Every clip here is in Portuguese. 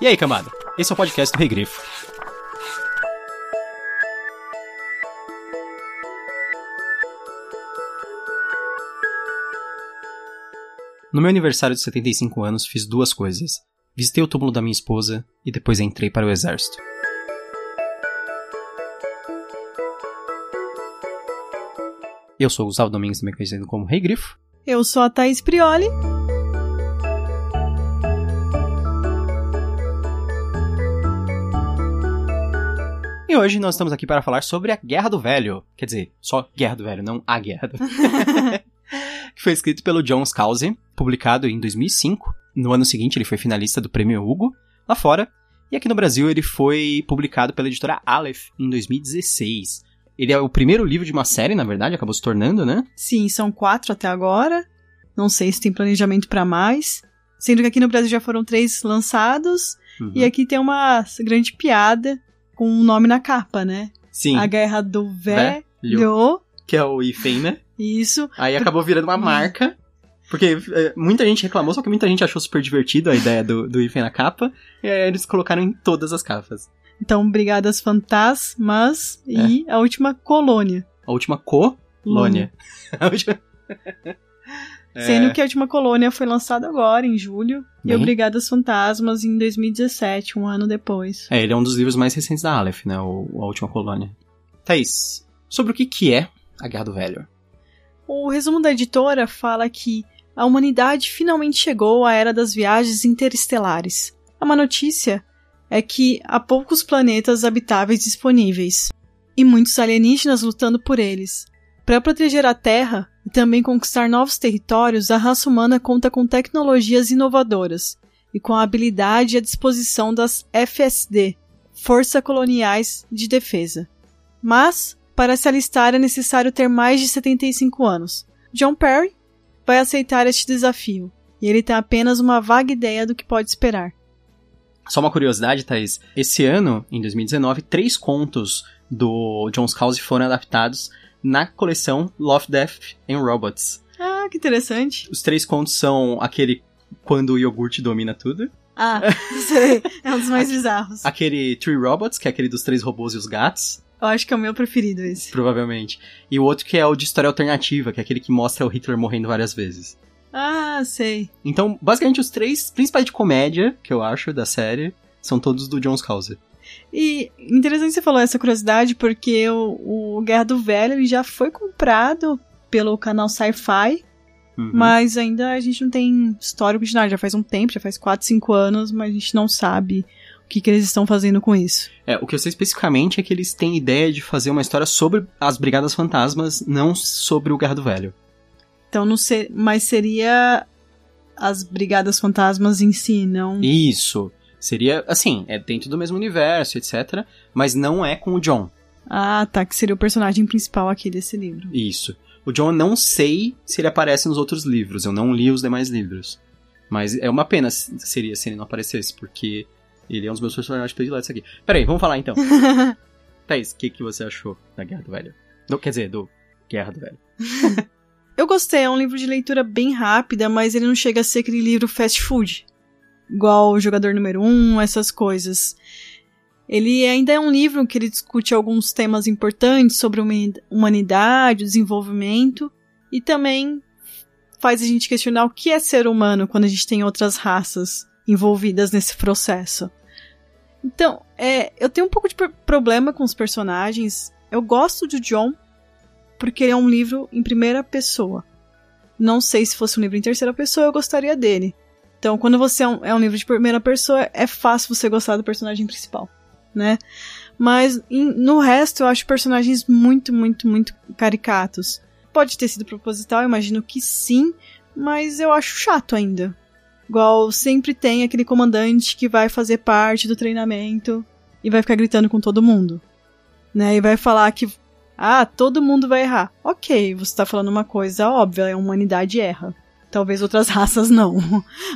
E aí, camada? Esse é o podcast do Regrifo. No meu aniversário de 75 anos, fiz duas coisas. Visitei o túmulo da minha esposa e depois entrei para o exército. Eu sou o Gustavo Domingues, também conhecido como Rei Grifo. Eu sou a Thaís Prioli. E hoje nós estamos aqui para falar sobre a Guerra do Velho. Quer dizer, só Guerra do Velho, não a Guerra do que foi escrito pelo John Scalzi, publicado em 2005. No ano seguinte, ele foi finalista do Prêmio Hugo, lá fora. E aqui no Brasil, ele foi publicado pela editora Aleph em 2016. Ele é o primeiro livro de uma série, na verdade, acabou se tornando, né? Sim, são quatro até agora. Não sei se tem planejamento para mais. Sendo que aqui no Brasil já foram três lançados. Uhum. E aqui tem uma grande piada com um nome na capa, né? Sim. A Guerra do Velho. Que é o Ifen, né? Isso. Aí acabou virando uma marca. Porque é, muita gente reclamou, só que muita gente achou super divertido a ideia do, do Ifen na capa. E aí eles colocaram em todas as capas. Então, Brigadas Fantasmas e é. a última colônia. A última colônia. a última... Sendo é. que a última colônia foi lançada agora, em julho, Bem. e o Brigadas Fantasmas em 2017, um ano depois. É, ele é um dos livros mais recentes da Aleph, né? O, a última colônia. Thaís, sobre o que, que é a Guerra do Velho? O resumo da editora fala que a humanidade finalmente chegou à era das viagens interestelares. A má notícia é que há poucos planetas habitáveis disponíveis e muitos alienígenas lutando por eles. Para proteger a Terra e também conquistar novos territórios, a raça humana conta com tecnologias inovadoras e com a habilidade e a disposição das FSD, Força Coloniais de Defesa. Mas, para se alistar é necessário ter mais de 75 anos. John Perry vai aceitar este desafio, e ele tem apenas uma vaga ideia do que pode esperar. Só uma curiosidade, Thaís. Esse ano, em 2019, três contos do John Scalzi foram adaptados na coleção Love, Death and Robots. Ah, que interessante. Os três contos são aquele Quando o iogurte domina tudo. Ah, sei. É um dos mais bizarros. Aquele Three Robots, que é aquele dos três robôs e os gatos. Eu acho que é o meu preferido esse. Provavelmente. E o outro que é o de história alternativa, que é aquele que mostra o Hitler morrendo várias vezes. Ah, sei. Então, basicamente, os três principais de comédia, que eu acho, da série, são todos do John Scalzi. E interessante você falar essa curiosidade, porque o, o Guerra do Velho já foi comprado pelo canal Sci-Fi, uhum. mas ainda a gente não tem histórico de nada. Já faz um tempo, já faz 4, 5 anos, mas a gente não sabe o que, que eles estão fazendo com isso. É, o que eu sei especificamente é que eles têm ideia de fazer uma história sobre as Brigadas Fantasmas, não sobre o Guerra do Velho. Então não ser, mas seria as Brigadas Fantasmas em si, não? Isso. Seria, assim, é dentro do mesmo universo, etc. Mas não é com o John. Ah, tá. Que seria o personagem principal aqui desse livro. Isso. O John eu não sei se ele aparece nos outros livros. Eu não li os demais livros. Mas é uma pena seria se ele não aparecesse, porque ele é um dos meus personagens prediletos aqui. Peraí, vamos falar então. Thaís, o que, que você achou da Guerra do Velho? Do, quer dizer, do Guerra do Velho. Eu gostei, é um livro de leitura bem rápida, mas ele não chega a ser aquele livro fast food. Igual o Jogador Número 1, um, essas coisas. Ele ainda é um livro que ele discute alguns temas importantes sobre humanidade, desenvolvimento, e também faz a gente questionar o que é ser humano quando a gente tem outras raças envolvidas nesse processo. Então, é, eu tenho um pouco de problema com os personagens. Eu gosto de John, porque ele é um livro em primeira pessoa. Não sei se fosse um livro em terceira pessoa, eu gostaria dele. Então, quando você é um, é um livro de primeira pessoa, é fácil você gostar do personagem principal, né? Mas em, no resto, eu acho personagens muito, muito, muito caricatos. Pode ter sido proposital, imagino que sim, mas eu acho chato ainda. Igual sempre tem aquele comandante que vai fazer parte do treinamento e vai ficar gritando com todo mundo. Né? E vai falar que ah, todo mundo vai errar. Ok, você está falando uma coisa óbvia, a humanidade erra. Talvez outras raças não.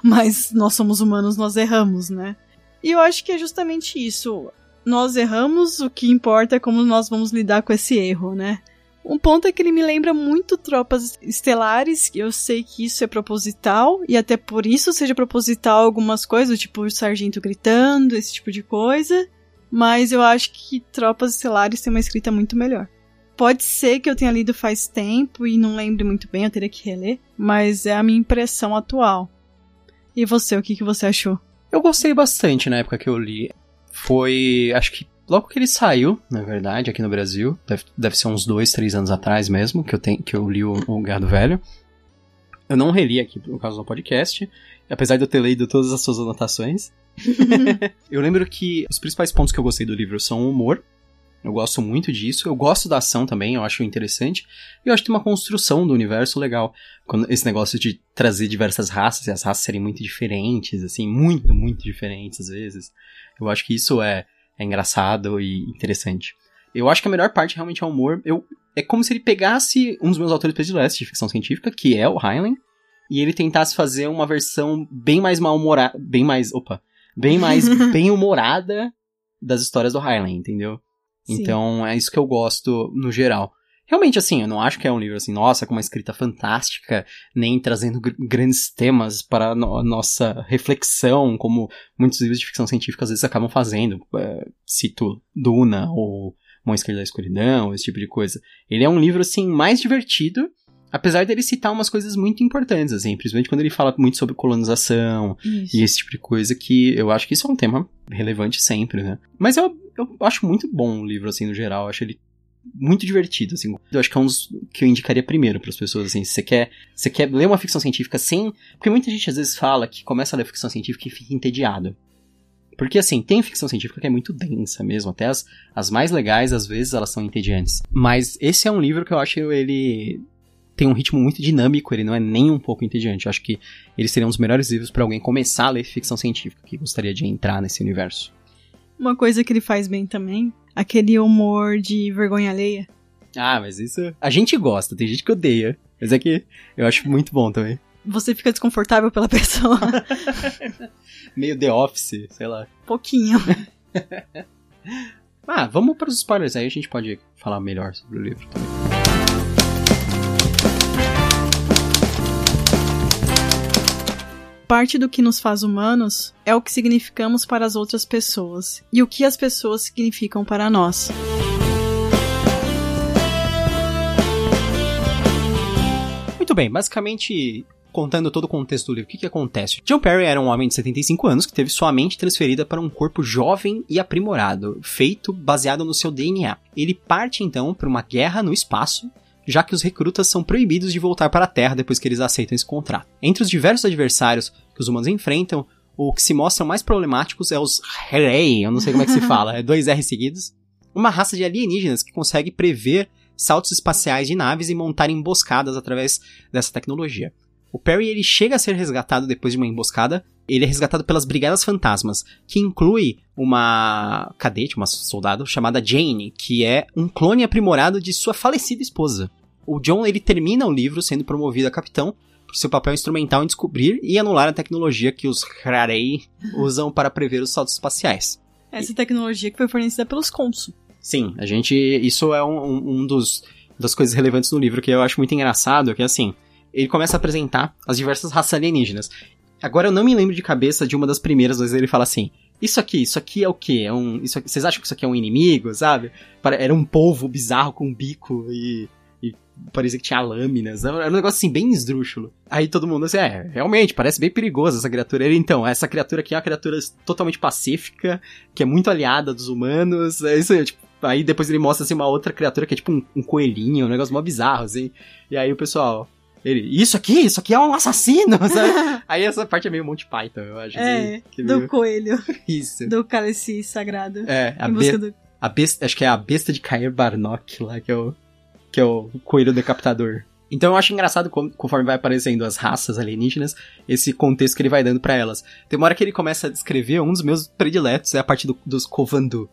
Mas nós somos humanos, nós erramos, né? E eu acho que é justamente isso. Nós erramos, o que importa é como nós vamos lidar com esse erro, né? Um ponto é que ele me lembra muito Tropas Estelares, eu sei que isso é proposital, e até por isso seja proposital algumas coisas, tipo o sargento gritando, esse tipo de coisa, mas eu acho que Tropas Estelares tem uma escrita muito melhor. Pode ser que eu tenha lido faz tempo e não lembre muito bem, eu teria que reler, mas é a minha impressão atual. E você, o que, que você achou? Eu gostei bastante na época que eu li. Foi, acho que Logo que ele saiu, na verdade, aqui no Brasil, deve, deve ser uns dois, três anos atrás mesmo, que eu, tenho, que eu li o, o Gado Velho. Eu não reli aqui por causa do podcast, apesar de eu ter lido todas as suas anotações. eu lembro que os principais pontos que eu gostei do livro são o humor. Eu gosto muito disso. Eu gosto da ação também, eu acho interessante. E eu acho que tem uma construção do universo legal. Quando esse negócio de trazer diversas raças e as raças serem muito diferentes, assim, muito, muito diferentes às vezes. Eu acho que isso é, é engraçado e interessante. Eu acho que a melhor parte realmente é o humor. Eu, é como se ele pegasse um dos meus autores prediletos de ficção científica, que é o Heinlein, e ele tentasse fazer uma versão bem mais mal-humorada, bem mais, opa, bem mais bem humorada das histórias do Heinlein, entendeu? Sim. Então é isso que eu gosto no geral. Realmente, assim, eu não acho que é um livro assim, nossa, com uma escrita fantástica, nem trazendo gr grandes temas para a no nossa reflexão, como muitos livros de ficção científica às vezes acabam fazendo. É, cito Duna ou Mão Esquerda da Escuridão, esse tipo de coisa. Ele é um livro, assim, mais divertido, apesar dele citar umas coisas muito importantes, assim, principalmente quando ele fala muito sobre colonização isso. e esse tipo de coisa, que eu acho que isso é um tema relevante sempre, né? Mas eu, eu acho muito bom o livro, assim, no geral. Eu acho ele muito divertido, assim. Eu acho que é um dos que eu indicaria primeiro para as pessoas, assim. Se você quer, você quer ler uma ficção científica sem. Porque muita gente às vezes fala que começa a ler ficção científica e fica entediado. Porque, assim, tem ficção científica que é muito densa mesmo. Até as, as mais legais, às vezes, elas são entediantes. Mas esse é um livro que eu acho ele tem um ritmo muito dinâmico, ele não é nem um pouco entediante. Eu acho que ele seria um dos melhores livros para alguém começar a ler ficção científica, que gostaria de entrar nesse universo. Uma coisa que ele faz bem também aquele humor de vergonha alheia. Ah, mas isso. A gente gosta, tem gente que odeia. Mas é que eu acho muito bom também. Você fica desconfortável pela pessoa. Meio The Office, sei lá. Pouquinho. ah, vamos para os spoilers aí, a gente pode falar melhor sobre o livro também. Parte do que nos faz humanos é o que significamos para as outras pessoas e o que as pessoas significam para nós. Muito bem, basicamente contando todo o contexto do livro, o que, que acontece? John Perry era um homem de 75 anos que teve sua mente transferida para um corpo jovem e aprimorado, feito baseado no seu DNA. Ele parte então para uma guerra no espaço já que os recrutas são proibidos de voltar para a Terra depois que eles aceitam esse contrato. Entre os diversos adversários que os humanos enfrentam, o que se mostra mais problemáticos é os Herei, eu não sei como é que se fala, é dois R seguidos. Uma raça de alienígenas que consegue prever saltos espaciais de naves e montar emboscadas através dessa tecnologia. O Perry ele chega a ser resgatado depois de uma emboscada. Ele é resgatado pelas Brigadas Fantasmas, que inclui uma cadete, uma soldado chamada Jane, que é um clone aprimorado de sua falecida esposa o John ele termina o livro sendo promovido a capitão por seu papel instrumental em descobrir e anular a tecnologia que os Hrarei usam para prever os saltos espaciais. Essa tecnologia que foi fornecida pelos Consul. Sim, a gente. Isso é um, um dos das coisas relevantes no livro que eu acho muito engraçado, que é assim, ele começa a apresentar as diversas raças alienígenas. Agora eu não me lembro de cabeça de uma das primeiras, mas ele fala assim: isso aqui, isso aqui é o quê? É um, isso aqui, vocês acham que isso aqui é um inimigo, sabe? Era um polvo bizarro com um bico e parecia que tinha lâminas. Era um negócio assim, bem esdrúxulo. Aí todo mundo assim, é, realmente, parece bem perigoso essa criatura. Ele, então, essa criatura aqui é uma criatura totalmente pacífica, que é muito aliada dos humanos. É isso aí, tipo, aí depois ele mostra assim uma outra criatura que é tipo um, um coelhinho, um negócio mó bizarro, assim. E aí o pessoal. Ele, isso aqui, isso aqui é um assassino, sabe? aí essa parte é meio Monty Python, eu acho. É, que, que do meio... coelho. Isso. Do cálice sagrado. É, a, be... do... a besta, acho que é a besta de Cair Barnock lá, que é o que é o coelho decapitador. Então eu acho engraçado conforme vai aparecendo as raças alienígenas, esse contexto que ele vai dando para elas. Tem uma hora que ele começa a descrever um dos meus prediletos, é a parte do, dos Kovandu.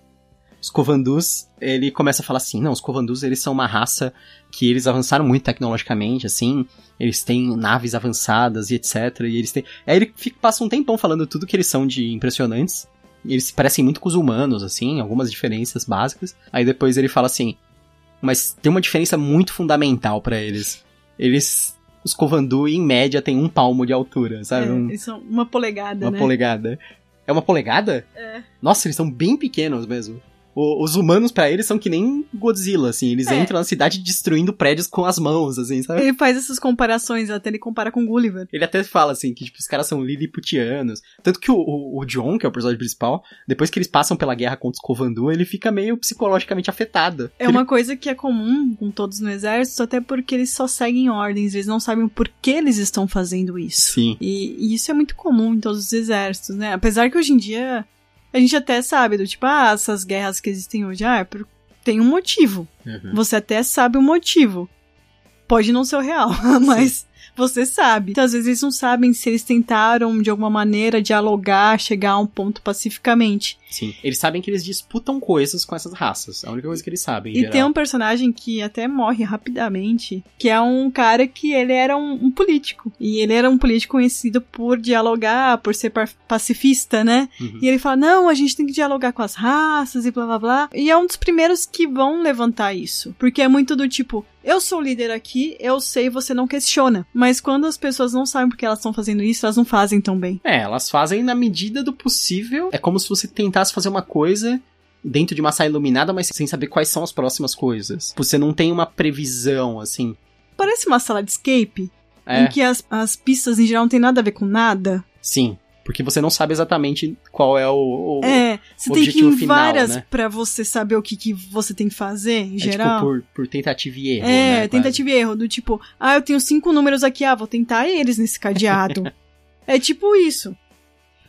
Os Kovandus, ele começa a falar assim, não, os Kovandus eles são uma raça que eles avançaram muito tecnologicamente, assim, eles têm naves avançadas e etc, e eles têm... Aí ele fica, passa um tempão falando tudo que eles são de impressionantes, eles parecem muito com os humanos, assim, algumas diferenças básicas. Aí depois ele fala assim, mas tem uma diferença muito fundamental para eles. Eles os Kovandu, em média, tem um palmo de altura, sabe? É, Um- eles são uma polegada, uma né? polegada. É uma polegada? É. Nossa, eles são bem pequenos mesmo. O- os humanos, pra eles, são que nem Godzilla, assim. Eles É. entram na cidade destruindo prédios com as mãos, assim, sabe? Ele faz essas comparações, até ele compara com Gulliver. Ele até fala, assim, que tipo, os caras são liliputianos. Tanto que o, o, o John, que é o personagem principal, depois que eles passam pela guerra contra os Kovandu, ele fica meio psicologicamente afetado. É uma coisa que é comum com todos no exército, até porque eles só seguem ordens, eles não sabem o porquê eles estão fazendo isso. Sim. E, e isso é muito comum em todos os exércitos, né? Apesar que hoje em dia a gente até sabe do tipo, ah, essas guerras que existem hoje, ah, é tem um motivo. Uhum. Você até sabe o motivo. Pode não ser o real, mas você sabe. Então, às vezes eles não sabem se eles tentaram de alguma maneira dialogar, chegar a um ponto pacificamente. Sim. Eles sabem que eles disputam coisas com essas raças. É a única coisa que eles sabem. em E geral. tem um personagem que até morre rapidamente, que é um cara que ele era um, um político. E ele era um político conhecido por dialogar, por ser pacifista, né? Uhum. E ele fala: não, a gente tem que dialogar com as raças e blá blá blá. E é um dos primeiros que vão levantar isso. Porque é muito do tipo. Eu sou o líder aqui, eu sei, você não questiona. Mas quando as pessoas não sabem porque elas estão fazendo isso, elas não fazem tão bem. É, elas fazem na medida do possível. É como se você tentasse fazer uma coisa dentro de uma sala iluminada, mas sem saber quais são as próximas coisas. Você não tem uma previsão, assim. Parece uma sala de escape, É, em que as, as pistas em geral não tem nada a ver com nada. sim. Porque você não sabe exatamente qual é o. o É, você tem que ir objetivo em final, várias né? pra você saber o que, que você tem que fazer, em é geral. tipo por, por tentativa e erro. é, né, quase. tentativa e erro, do tipo, ah, eu tenho cinco números aqui, ah, vou tentar eles nesse cadeado. é tipo isso.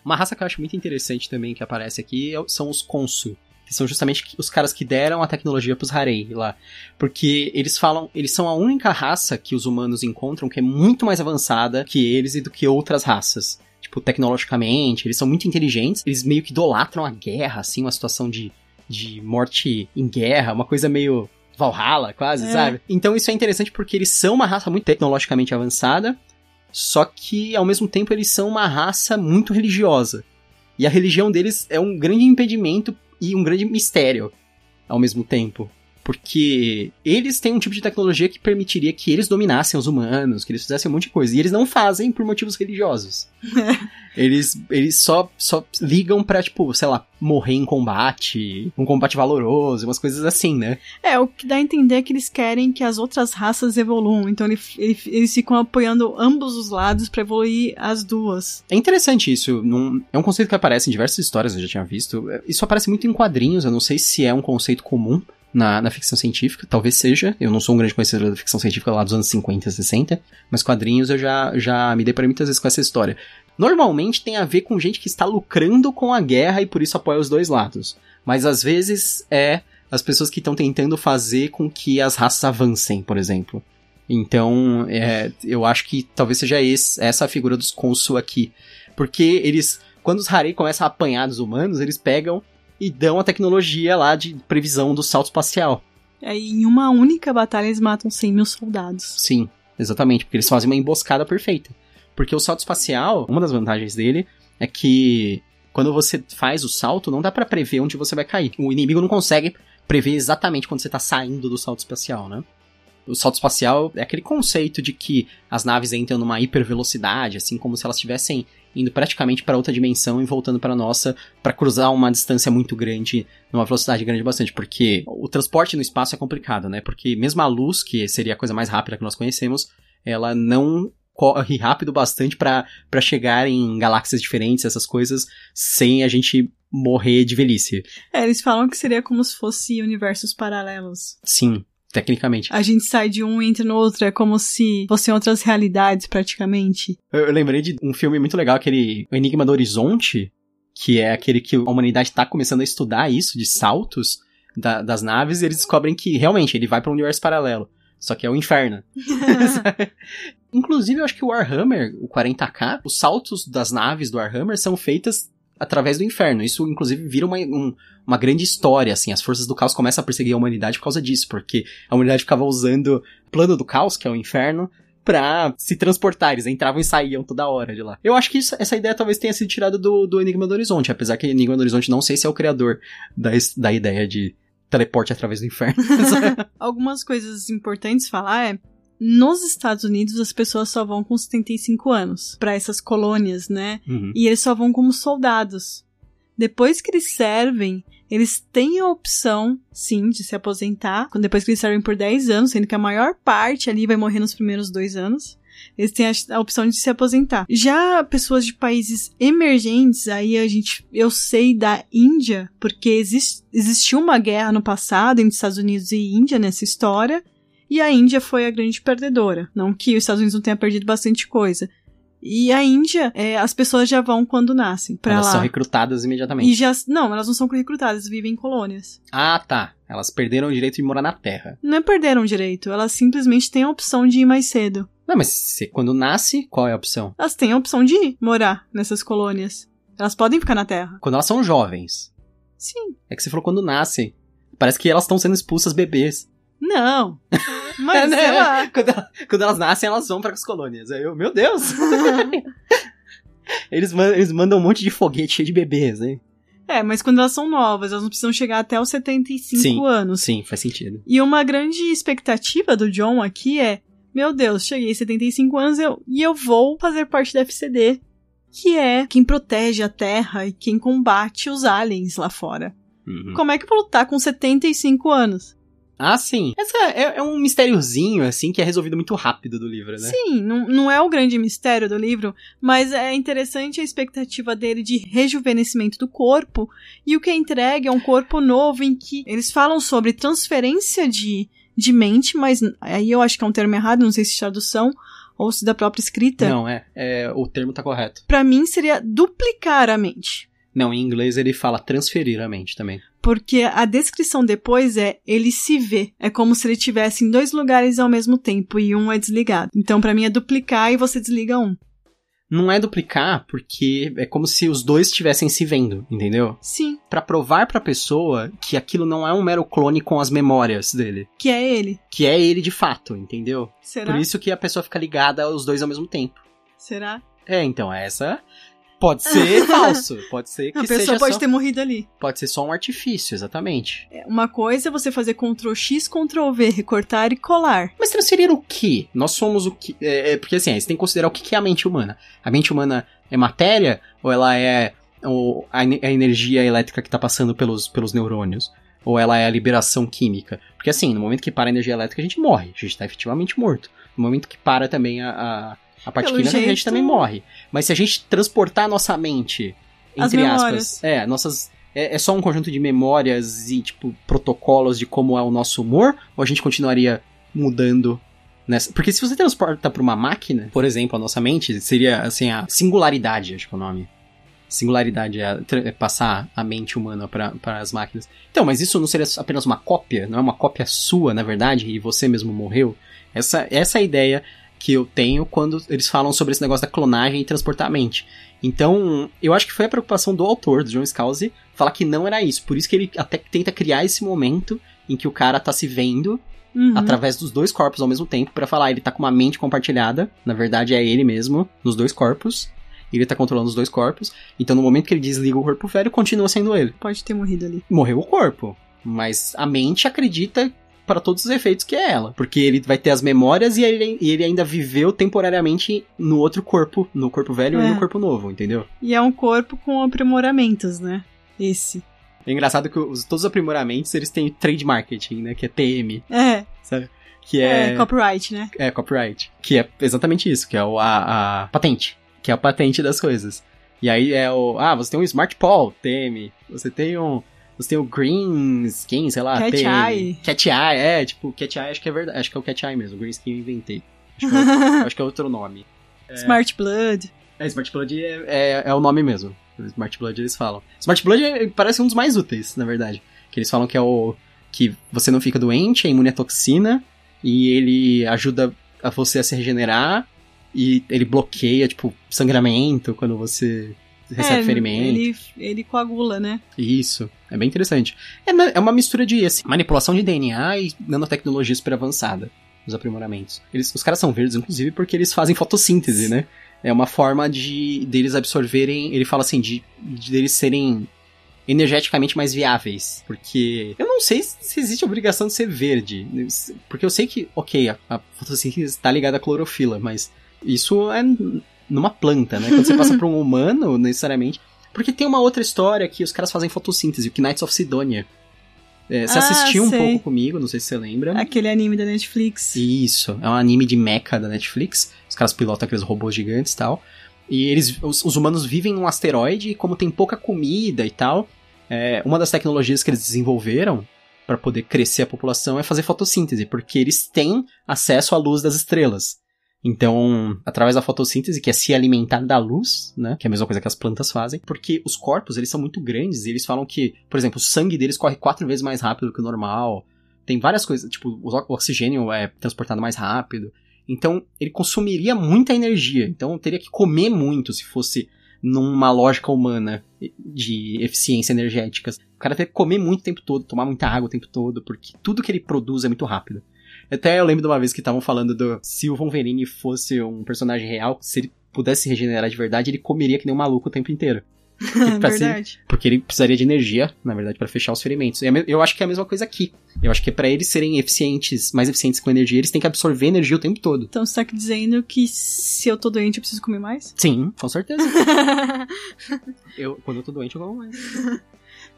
Uma raça que eu acho muito interessante também que aparece aqui é são os Konsu. Que são justamente os caras que deram a tecnologia pros Harei lá. Porque eles falam, eles são a única raça que os humanos encontram que é muito mais avançada que eles e do que outras raças. Tipo, tecnologicamente, eles são muito inteligentes, eles meio que idolatram a guerra, assim, uma situação de, de morte em guerra, uma coisa meio Valhalla, quase, É. sabe? Então isso é interessante porque eles são uma raça muito tecnologicamente avançada, só que ao mesmo tempo eles são uma raça muito religiosa. E a religião deles é um grande impedimento e um grande mistério ao mesmo tempo. Porque eles têm um tipo de tecnologia que permitiria que eles dominassem os humanos, que eles fizessem um monte de coisa. E eles não fazem por motivos religiosos. eles, eles só, só ligam pra, tipo, sei lá, morrer em combate, um combate valoroso, umas coisas assim, né? É, o que dá a entender é que eles querem que as outras raças evoluam. Então ele- ele- eles ficam apoiando ambos os lados pra evoluir as duas. É interessante isso. num- é um conceito que aparece em diversas histórias, eu já tinha visto. Isso aparece muito em quadrinhos, eu não sei se é um conceito comum na, na ficção científica, talvez seja. Eu não sou um grande conhecedor da ficção científica lá dos anos 50, 60, mas quadrinhos eu já, já me deparei muitas vezes com essa história. Normalmente tem a ver com gente que está lucrando com a guerra e por isso apoia os dois lados. Mas às vezes é as pessoas que estão tentando fazer com que as raças avancem, por exemplo. Então, é, eu acho que talvez seja esse, essa a figura dos Konsu aqui. Porque eles, quando os Harei começam a apanhar dos humanos, eles pegam e dão a tecnologia lá de previsão do salto espacial. Aí em uma única batalha eles matam 100 mil soldados. Sim, exatamente, porque eles fazem uma emboscada perfeita. Porque o salto espacial, uma das vantagens dele é que quando você faz o salto, não dá pra prever onde você vai cair. O inimigo não consegue prever exatamente quando você tá saindo do salto espacial, né? O salto espacial é aquele conceito de que as naves entram numa hipervelocidade, assim como se elas estivessem indo praticamente para outra dimensão e voltando para nossa para cruzar uma distância muito grande, numa velocidade grande bastante, porque o transporte no espaço é complicado, né? Porque mesmo a luz, que seria a coisa mais rápida que nós conhecemos, ela não corre rápido bastante para chegar em galáxias diferentes, essas coisas, sem a gente morrer de velhice. É, eles falam que seria como se fosse universos paralelos. Sim, tecnicamente. A gente sai de um e entra no outro, é como se fossem outras realidades, praticamente. Eu, eu lembrei de um filme muito legal, aquele O Enigma do Horizonte, que é aquele que a humanidade tá começando a estudar isso, de saltos da- das naves, e eles descobrem que realmente ele vai para um universo paralelo. Só que é o inferno. Inclusive, eu acho que o Warhammer, o 40k, os saltos das naves do Warhammer são feitas através do inferno. Isso, inclusive, vira uma, um- uma grande história, assim. As forças do caos começam a perseguir a humanidade por causa disso, porque a humanidade ficava usando o plano do caos, que é o inferno, pra se transportar. Eles entravam e saíam toda hora de lá. Eu acho que isso- essa ideia talvez tenha sido tirada do, do Enigma do Horizonte, apesar que Enigma do Horizonte não sei se é o criador da, da ideia de teleporte através do inferno. Algumas coisas importantes falar é. Nos Estados Unidos, as pessoas só vão com 75 anos para essas colônias, né? Uhum. E eles só vão como soldados. Depois que eles servem, eles têm a opção, sim, de se aposentar. Depois que eles servem por 10 anos, sendo que a maior parte ali vai morrer nos primeiros dois anos. Eles têm a, opção de se aposentar. Já pessoas de países emergentes, aí a gente, eu sei da Índia, porque exist, existiu uma guerra no passado entre Estados Unidos e Índia nessa história, e a Índia foi a grande perdedora. Não que os Estados Unidos não tenha perdido bastante coisa. E a Índia, é, as pessoas já vão quando nascem pra Elas lá. são recrutadas imediatamente. E já, não, elas não são recrutadas, vivem em colônias. Ah, tá. Elas perderam o direito de morar na Terra. Não é perderam o direito, elas simplesmente têm a opção de ir mais cedo. Não, mas se, quando nasce, qual é a opção? Elas têm a opção de ir morar nessas colônias. Elas podem ficar na Terra. Quando elas são jovens. Sim. É que você falou quando nascem. Parece que elas estão sendo expulsas bebês. Não. Mas, Né? sei lá. Quando, ela- quando elas nascem, elas vão para as colônias. Aí eu, meu Deus! eles, man- eles mandam um monte de foguete cheio de bebês, né? É, mas quando elas são novas, elas não precisam chegar até os 75 Sim. anos. Sim, faz sentido. E uma grande expectativa do John aqui é: meu Deus, cheguei aos 75 anos eu, e eu vou fazer parte da FCD, que é quem protege a Terra e quem combate os aliens lá fora. Uhum. Como é que eu vou lutar com 75 anos? Ah, sim. Essa é, é um mistériozinho, assim, que é resolvido muito rápido do livro, né? Sim, não, não é o grande mistério do livro, mas é interessante a expectativa dele de rejuvenescimento do corpo, e o que é entregue é um corpo novo em que eles falam sobre transferência de, de mente, mas aí eu acho que é um termo errado, não sei se é tradução ou se da própria escrita. Não, é, é. O termo tá correto. Pra mim seria duplicar a mente. Não, em inglês ele fala transferir a mente também. Porque a descrição depois é ele se vê. É como se ele estivesse em dois lugares ao mesmo tempo e um é desligado. Então, pra mim, é duplicar e você desliga um. Não é duplicar, porque é como se os dois estivessem se vendo, entendeu? Sim, Pra provar pra pessoa que aquilo não é um mero clone com as memórias dele. que é ele. Que é ele de fato, entendeu? Será? Por isso que a pessoa fica ligada aos dois ao mesmo tempo. Será? É, então, essa pode ser falso. Pode ser que A pessoa pode só, ter morrido ali. pode ser só um artifício, exatamente. É, Uma coisa é você fazer Ctrl X, Ctrl V, recortar e colar. Mas transferir o quê? Nós somos o que. É, é, porque assim, você tem que considerar o que que é a mente humana. A mente humana é matéria ou ela é o- a, a energia elétrica que tá passando pelos, pelos neurônios? Ou ela é a liberação química? Porque assim, no momento que para a energia elétrica, a gente morre. A gente tá efetivamente morto. No momento que para também a, a, a parte Pelo química, a gente jeito- também morre. Mas se a gente transportar a nossa mente, As entre memórias. aspas, é, nossas. É, é só um conjunto de memórias e, tipo, protocolos de como é o nosso humor? Ou a gente continuaria mudando nessa. Porque se você transporta pra uma máquina, por exemplo, a nossa mente, seria assim, a singularidade, acho que é o nome. Singularidade é, é passar a mente humana para as máquinas. Então, mas isso não seria apenas uma cópia? Não é uma cópia sua, na verdade, e você mesmo morreu? Essa, essa é a ideia que eu tenho quando eles falam sobre esse negócio da clonagem e transportar a mente. Então, eu acho que foi a preocupação do autor, do John Scalzi, falar que não era isso. Por isso que ele até tenta criar esse momento em que o cara tá se vendo Uhum. através dos dois corpos ao mesmo tempo pra falar, ele tá com uma mente compartilhada, na verdade é ele mesmo, nos dois corpos. Ele tá controlando os dois corpos. Então, no momento que ele desliga o corpo velho, continua sendo ele. Pode ter morrido ali. Morreu o corpo, mas a mente acredita para todos os efeitos que é ela, porque ele vai ter as memórias e ele, e ele ainda viveu temporariamente no outro corpo, no corpo velho e É. no corpo novo, entendeu? E é um corpo com aprimoramentos, né? Esse. É engraçado que os- todos os aprimoramentos, eles têm trade marketing, né, que é TM, É, sabe? Que é, é copyright, né? É, copyright. Que é exatamente isso, que é o, a, a patente. Que é a patente das coisas. E aí é o. Ah, você tem um Smart Paul, TM. Você tem um. Você tem o Green Skin, sei lá, Cat TM. Eye. Cat Eye, é, tipo, Cat Eye acho que é verdade. Acho que é o Cat Eye mesmo. Green Skin eu inventei. Acho que é, acho que é outro nome. Smart Blood. É, Smart Blood é, é, é o nome mesmo. Smart Blood eles falam. Smart Blood é- parece um dos mais úteis, na verdade. Que eles falam que é o. que você não fica doente, é imune à toxina, e ele ajuda a você a se regenerar, e ele bloqueia, tipo, sangramento quando você recebe é, ferimento. Ele, ele coagula, né? Isso. É bem interessante. É, é uma mistura de assim, manipulação de DNA e nanotecnologia super avançada. Os aprimoramentos. Eles, os caras são verdes, inclusive, porque eles fazem fotossíntese, né? É uma forma de deles absorverem. Ele fala assim, de, de deles serem energeticamente mais viáveis. Porque eu não sei se existe a obrigação de ser verde. Porque eu sei que, ok, a, a fotossíntese está ligada à clorofila, mas isso é numa planta, né? Quando você passa para um humano, necessariamente. Porque tem uma outra história que os caras fazem fotossíntese, o Knights of Sidonia. É, você Ah, assistiu um sei. pouco comigo, não sei se você lembra. Aquele anime da Netflix. Isso, é um anime de mecha da Netflix. Os caras pilotam aqueles robôs gigantes e tal. E eles, os, os humanos vivem num asteroide e como tem pouca comida e tal, é, uma das tecnologias que eles desenvolveram para poder crescer a população é fazer fotossíntese, porque eles têm acesso à luz das estrelas. Então, através da fotossíntese, que é se alimentar da luz, né, que é a mesma coisa que as plantas fazem, porque os corpos, eles são muito grandes e eles falam que, por exemplo, o sangue deles corre quatro vezes mais rápido que o normal. Tem várias coisas, tipo, o oxigênio é transportado mais rápido. Então, ele consumiria muita energia. Então, teria que comer muito se fosse numa lógica humana de eficiência energética. O cara teria que comer muito o tempo todo, tomar muita água o tempo todo, porque tudo que ele produz é muito rápido. Até eu lembro de uma vez que estavam falando do se o Wolverine fosse um personagem real, se ele pudesse se regenerar de verdade, ele comeria que nem um maluco o tempo inteiro. Verdade. Porque ele precisaria de energia, na verdade, pra fechar os ferimentos. É eu acho que é a mesma coisa aqui. Eu acho que pra eles serem eficientes, mais eficientes com energia, eles têm que absorver energia o tempo todo. Então você tá dizendo que se eu tô doente eu preciso comer mais? Sim, com certeza. Eu, quando eu tô doente, eu como mais.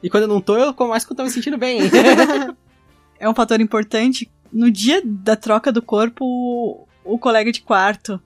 E quando eu não tô, eu como mais quando eu tô me sentindo bem. é um fator importante. No dia da troca do corpo, o, o colega de quarto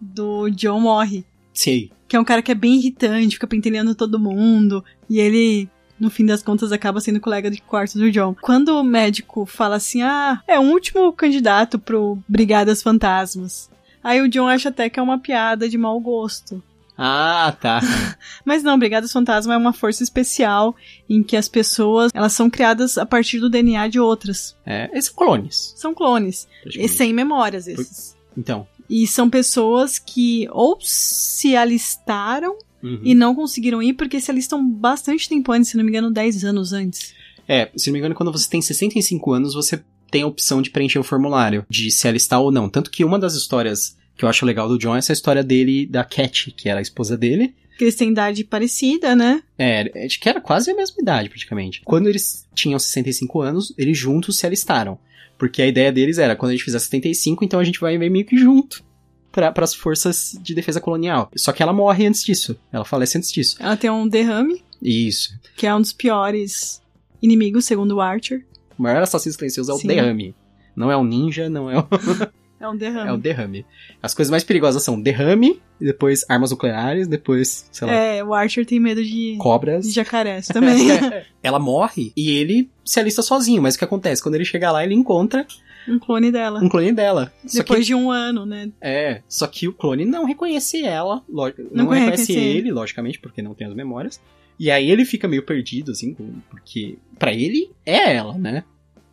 do John morre. Sim. Que é um cara que é bem irritante, fica pentelhando todo mundo. E ele, no fim das contas, acaba sendo colega de quarto do John. Quando o médico fala assim, ah, é um último candidato pro Brigadas Fantasmas. Aí o John acha até que é uma piada de mau gosto. Ah, tá. Mas não, Brigadas Fantasma é uma força especial em que as pessoas, elas são criadas a partir do DNA de outras. É, são clones. São clones. E sem memórias esses. Então. E são pessoas que ou se alistaram uhum. e não conseguiram ir porque se alistam bastante tempo antes, se não me engano, 10 anos antes. É, se não me engano, quando você tem 65 anos, você tem a opção de preencher o formulário, de se alistar ou não. Tanto que uma das histórias que eu acho legal do John é essa história dele, da Cat, que era a esposa dele. Porque eles têm idade parecida, né? É, acho que era quase a mesma idade, praticamente. Quando eles tinham 65 anos, eles juntos se alistaram. Porque a ideia deles era, quando a gente fizer 75, então a gente vai meio que junto para as forças de defesa colonial. Só que ela morre antes disso. Ela falece antes disso. Ela tem um derrame, Isso. que é um dos piores inimigos, segundo o Archer. O maior assassino silencioso é o Sim. derrame. Não é o ninja, não é o, É um derrame. é o derrame. As coisas mais perigosas são derrame, depois armas nucleares, depois, sei lá, É, o Archer tem medo de, cobras. de jacarés também. Ela morre e ele se alista sozinho, mas o que acontece? Quando ele chega lá, ele encontra um clone dela. um clone dela. Depois que, de um ano, né? é, só que o clone não reconhece ela, lo- Não não, reconhece ele, logicamente, porque não tem as memórias. E aí ele fica meio perdido, assim, porque pra ele é ela, né?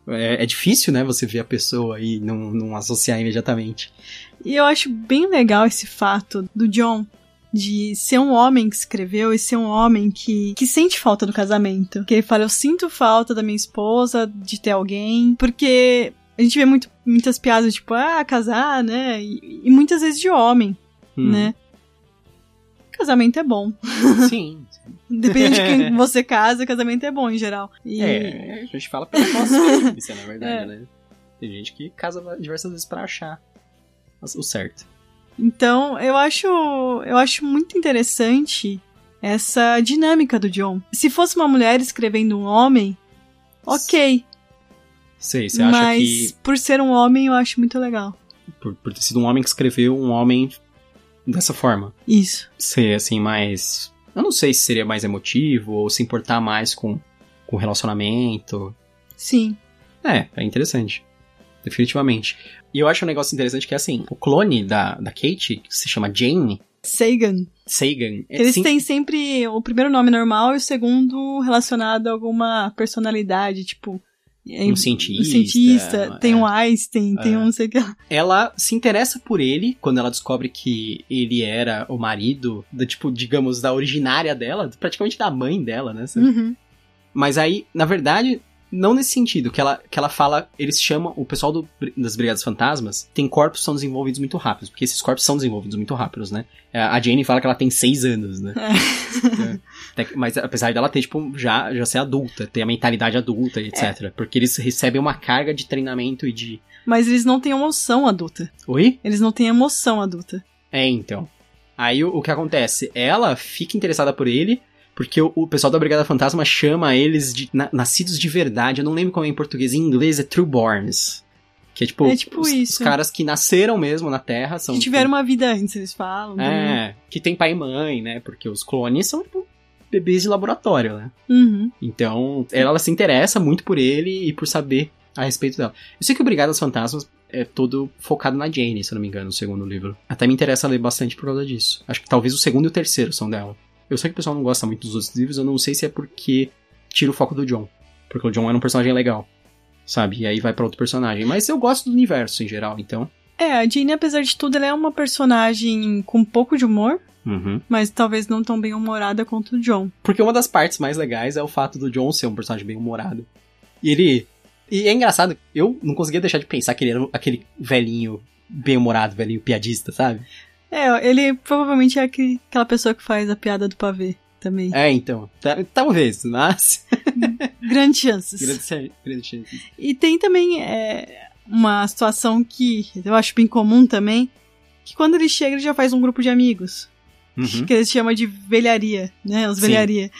É, é difícil, né, você ver a pessoa e não, não associar imediatamente. E eu acho bem legal esse fato do John de ser um homem que escreveu e ser um homem que, que sente falta do casamento. Que ele fala, eu sinto falta da minha esposa, de ter alguém, porque a gente vê muito, muitas piadas, tipo, ah, casar, né? E, e muitas vezes de homem, Hum, né? Casamento é bom. Sim. Depende de quem você casa, casamento é bom em geral. E É, a gente fala pela nossa experiência, na verdade, É. né? Tem gente que casa diversas vezes pra achar o certo. Então, eu acho, eu acho muito interessante essa dinâmica do John. Se fosse uma mulher escrevendo um homem, ok. Sei, você acha mas que por ser um homem, eu acho muito legal. por, por ter sido um homem que escreveu um homem dessa forma, Isso. ser assim mais. Eu não sei se seria mais emotivo ou se importar mais com o relacionamento. Sim. É, é interessante. Definitivamente. E eu acho um negócio interessante que é assim, o clone da, da Kate, que se chama Jane Sagan. Sagan, é Eles sim- têm sempre o primeiro nome normal e o segundo relacionado a alguma personalidade, tipo. Um um cientista, cientista, tem é. um Einstein, tem É. um não sei o que ela se interessa por ele quando ela descobre que ele era o marido, da, tipo, digamos, da originária dela, praticamente da mãe dela, né? Uhum. Mas aí, na verdade, Não nesse sentido, que ela, que ela fala, eles chamam, o pessoal do, das Brigadas Fantasmas tem corpos que são desenvolvidos muito rápidos, porque esses corpos são desenvolvidos muito rápidos, né? É, A Jane fala que ela tem seis anos, né? É. Até- Mas apesar dela ter, tipo, já, já ser adulta, ter a mentalidade adulta e etc. Porque eles recebem uma carga de treinamento e de. Mas eles não têm emoção adulta. Oi? Eles não têm emoção adulta. É, então. Aí o, o que acontece? Ela fica interessada por ele, porque o, o pessoal da Brigada Fantasma chama eles de na- nascidos de verdade. Eu não lembro como é em português. Em inglês é trueborns. Que é tipo, É tipo os, isso. os caras que nasceram mesmo na Terra. São, que tiveram uma vida antes, eles falam. né? É, que tem pai e mãe, né? Porque os clones são, tipo, bebês de laboratório, né? Uhum. Então, ela se interessa muito por ele e por saber a respeito dela. Eu sei que o Brigadas Fantasmas é todo focado na Jane, se eu não me engano, o segundo livro. Até me interessa ler bastante por causa disso. Acho que talvez o segundo e o terceiro são dela. Eu sei que o pessoal não gosta muito dos outros livros, eu não sei se é porque tira o foco do John. Porque o John era um personagem legal, sabe? E aí vai pra outro personagem. Mas eu gosto do universo em geral, então. É, a Jane, apesar de tudo, ela é uma personagem com um pouco de humor, Uhum. mas talvez não tão bem humorada quanto o John. Porque uma das partes mais legais é o fato do John ser um personagem bem humorado. E ele. E é engraçado, eu não conseguia deixar de pensar que ele era aquele velhinho bem humorado, velhinho piadista, sabe? É, ele provavelmente é aquela pessoa que faz a piada do pavê também. É, então. tá- Talvez, mas. Grandes chances. grande, grande chance. E tem também é, uma situação que eu acho bem comum também, que quando ele chega, ele já faz um grupo de amigos. Uhum. que eles chamam de velharia, né? Os Sim. velharia.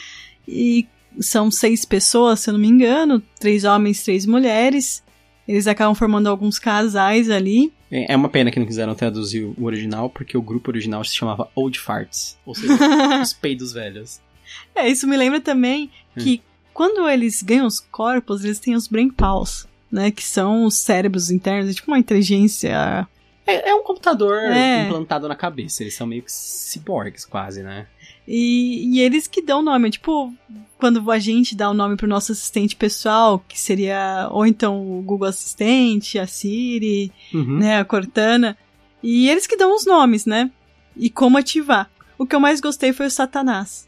E são seis pessoas, se eu não me engano, três homens, três mulheres. Eles acabam formando alguns casais ali. É é uma pena que não quiseram traduzir o original, porque o grupo original se chamava Old Farts. Ou seja, os peidos velhos. é, isso me lembra também Hum. que quando eles ganham os corpos, eles têm os brain pals, né? Que são os cérebros internos, é tipo uma inteligência. É, é um computador É. implantado na cabeça. Eles são meio que ciborgues, quase, né? E, e eles que dão nome, é tipo quando a gente dá o nome pro nosso assistente pessoal, que seria ou então o Google Assistente, a Siri, Uhum. né, a Cortana. E eles que dão os nomes, né? E como ativar. O que eu mais gostei foi o Satanás.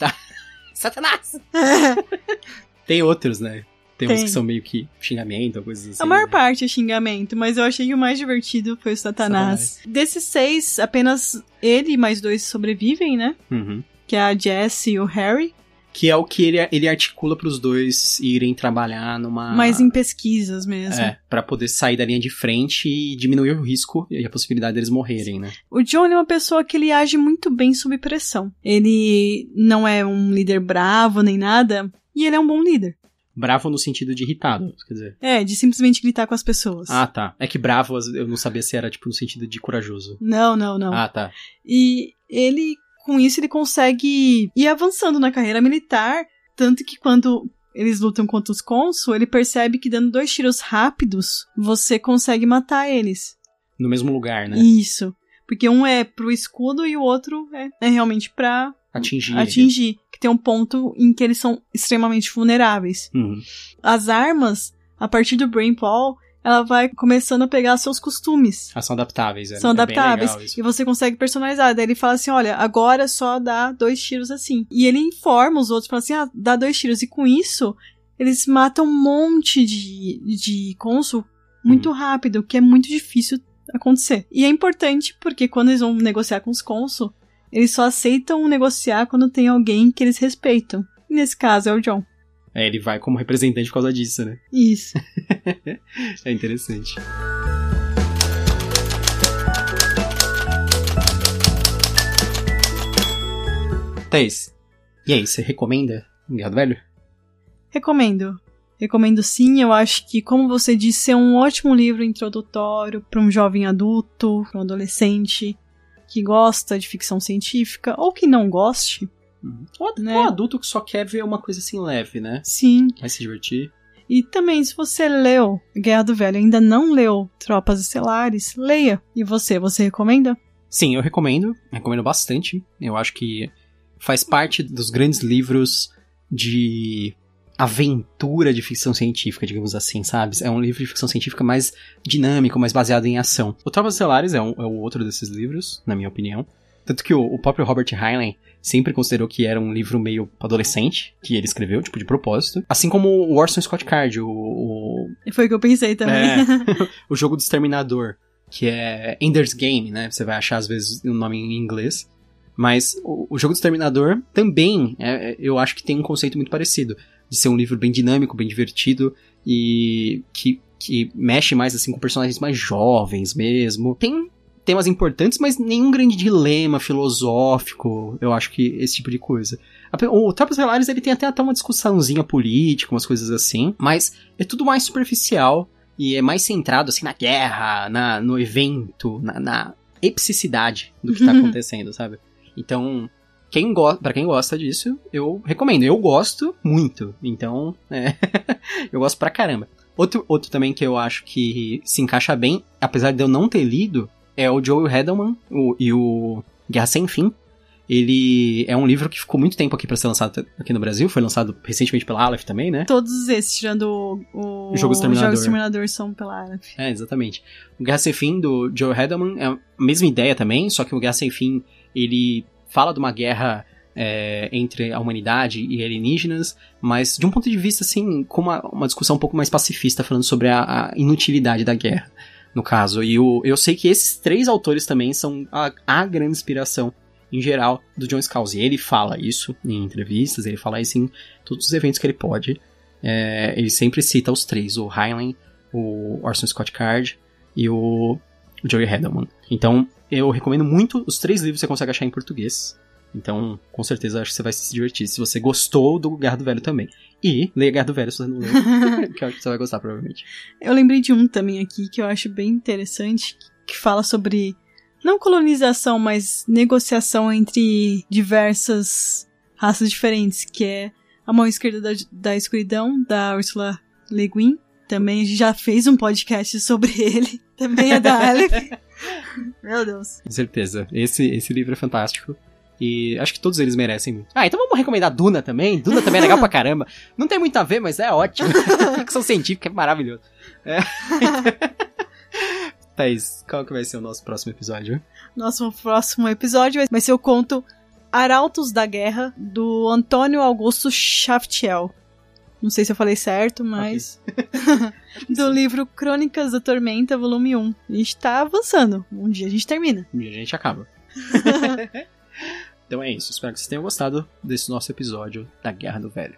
Satanás! Tem outros, né? Tem, uns Tem. que são meio que xingamento, coisas assim. a maior né? parte é xingamento, mas eu achei que o mais divertido foi o Satanás. Desses seis, apenas ele e mais dois sobrevivem, né? Uhum. Que é a Jessie e o Harry. Que é o que ele, ele articula pros dois irem trabalhar numa. Mas em pesquisas mesmo. É, pra poder sair da linha de frente e diminuir o risco e a possibilidade deles morrerem, né? O John é uma pessoa que ele age muito bem sob pressão. Ele não é um líder bravo nem nada, e ele é um bom líder. Bravo no sentido de irritado, quer dizer. É, de simplesmente gritar com as pessoas. Ah, tá. É que bravo eu não sabia se era tipo no sentido de corajoso. Não, não, não. Ah, tá. E ele, com isso, ele consegue ir avançando na carreira militar, tanto que quando eles lutam contra os cônsul, ele percebe que dando dois tiros rápidos, você consegue matar eles. No mesmo lugar, né? Isso. Porque um é pro escudo e o outro é, é realmente pra Atingir. atingir. Que tem um ponto em que eles são extremamente vulneráveis. Uhum. As armas, a partir do Brain Paul, ela vai começando a pegar seus costumes. Ah, são adaptáveis. É, são é adaptáveis. isso. e você consegue personalizar. Daí ele fala assim: olha, agora só dá dois tiros assim. E ele informa os outros, fala assim: ah, dá dois tiros. E com isso, eles matam um monte de, de cônsul muito Uhum. rápido, que é muito difícil acontecer. E é importante porque quando eles vão negociar com os cônsul, eles só aceitam negociar quando tem alguém que eles respeitam. E nesse caso é o John. É, ele vai como representante por causa disso, né? Isso. É interessante. Thaís, e aí, você recomenda do Velho? Recomendo. Recomendo sim, eu acho que, como você disse, é um ótimo livro introdutório para um jovem adulto, para um adolescente que gosta de ficção científica ou que não goste. Ou, Né? ou adulto que só quer ver uma coisa assim leve, né? Sim. Vai se divertir. E também, se você leu Guerra do Velho e ainda não leu Tropas Estelares, leia. E você, você recomenda? Sim, eu recomendo. Recomendo bastante. Eu acho que faz parte dos grandes livros de aventura de ficção científica, digamos assim, sabe? É um livro de ficção científica mais dinâmico, mais baseado em ação. O Tropas Estelares é, um, é o outro desses livros, na minha opinião. Tanto que o, o próprio Robert Heinlein sempre considerou que era um livro meio adolescente, que ele escreveu, tipo, de propósito. Assim como o Orson Scott Card, o... o Foi o que eu pensei também. É, o jogo do Exterminador, que é Ender's Game, né? Você vai achar, às vezes, o nome em inglês. Mas o, o jogo do Exterminador também, é, eu acho que tem um conceito muito parecido. De ser um livro bem dinâmico, bem divertido e que, que mexe mais assim com personagens mais jovens mesmo. Tem temas importantes, mas nenhum grande dilema filosófico, eu acho que esse tipo de coisa. O Tropas Velares ele tem até, até uma discussãozinha política, umas coisas assim, mas é tudo mais superficial e é mais centrado assim na guerra, na, no evento, na, na epicidade do que tá acontecendo, sabe? Então, quem go para quem gosta disso, eu recomendo. Eu gosto muito, então, é eu gosto pra caramba. Outro, outro também que eu acho que se encaixa bem, apesar de eu não ter lido, é o Joel Hedelman o, e o Guerra Sem Fim. Ele é um livro que ficou muito tempo aqui para ser lançado aqui no Brasil, foi lançado recentemente pela Aleph também, né? Todos esses, tirando o, o Jogo Exterminador. Jogo Exterminador são pela Aleph. É, exatamente. O Guerra Sem Fim do Joel Hedelman é a mesma ideia também, só que o Guerra Sem Fim, ele fala de uma guerra é, entre a humanidade e alienígenas, mas de um ponto de vista, assim, com uma, uma discussão um pouco mais pacifista, falando sobre a, a inutilidade da guerra, no caso. E o, eu sei que esses três autores também são a, a grande inspiração, em geral, do John Scalzi. Ele fala isso em entrevistas, ele fala isso em todos os eventos que ele pode. É, ele sempre cita os três, o Heinlein, o Orson Scott Card e o Joey Hedelman. Então, eu recomendo muito os três livros que você consegue achar em português. Então, com certeza, acho que você vai se divertir. Se você gostou do Guerra do Velho também. E leia Guerra do Velho se você não leu. que eu acho que você vai gostar, provavelmente. Eu lembrei de um também aqui que eu acho bem interessante, que fala sobre não colonização, mas negociação entre diversas raças diferentes, que é A Mão Esquerda da, da Escuridão, da Ursula Le Guin. Também já fez um podcast sobre ele. Também é da Aleph. Meu Deus. Com certeza. Esse, esse livro é fantástico. E acho que todos eles merecem muito. Ah, então vamos recomendar Duna também. Duna também é legal pra caramba. Não tem muito a ver, mas é ótimo. Ficção científica é maravilhoso. É. Thaís, qual que vai ser o nosso próximo episódio? Nosso próximo episódio vai ser o conto Arautos da Guerra, do Antônio Augusto Schaftiel. Não sei se eu falei certo, mas. Okay. do livro Crônicas da Tormenta, volume 1. A gente tá avançando. Um dia a gente termina. Um dia a gente acaba. então é isso. Espero que vocês tenham gostado desse nosso episódio da Guerra do Velho.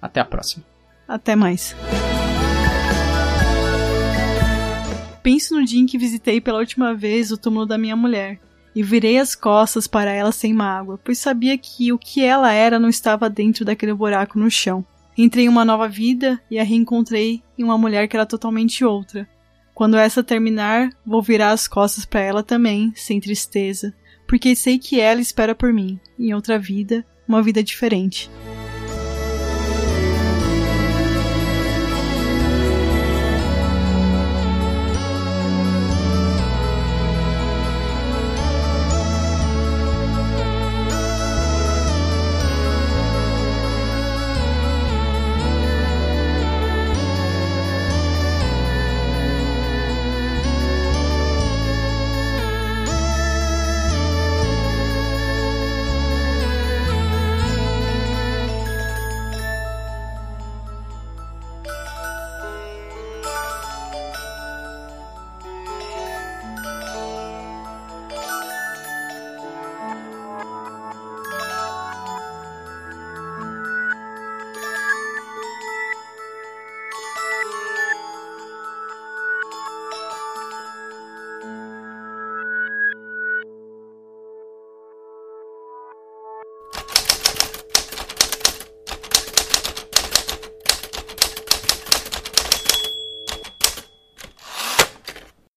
Até a próxima. Até mais. Penso no dia em que visitei pela última vez o túmulo da minha mulher e virei as costas para ela sem mágoa, pois sabia que o que ela era não estava dentro daquele buraco no chão. Entrei em uma nova vida e a reencontrei em uma mulher que era totalmente outra. Quando essa terminar, vou virar as costas para ela também, sem tristeza, porque sei que ela espera por mim, em outra vida, uma vida diferente.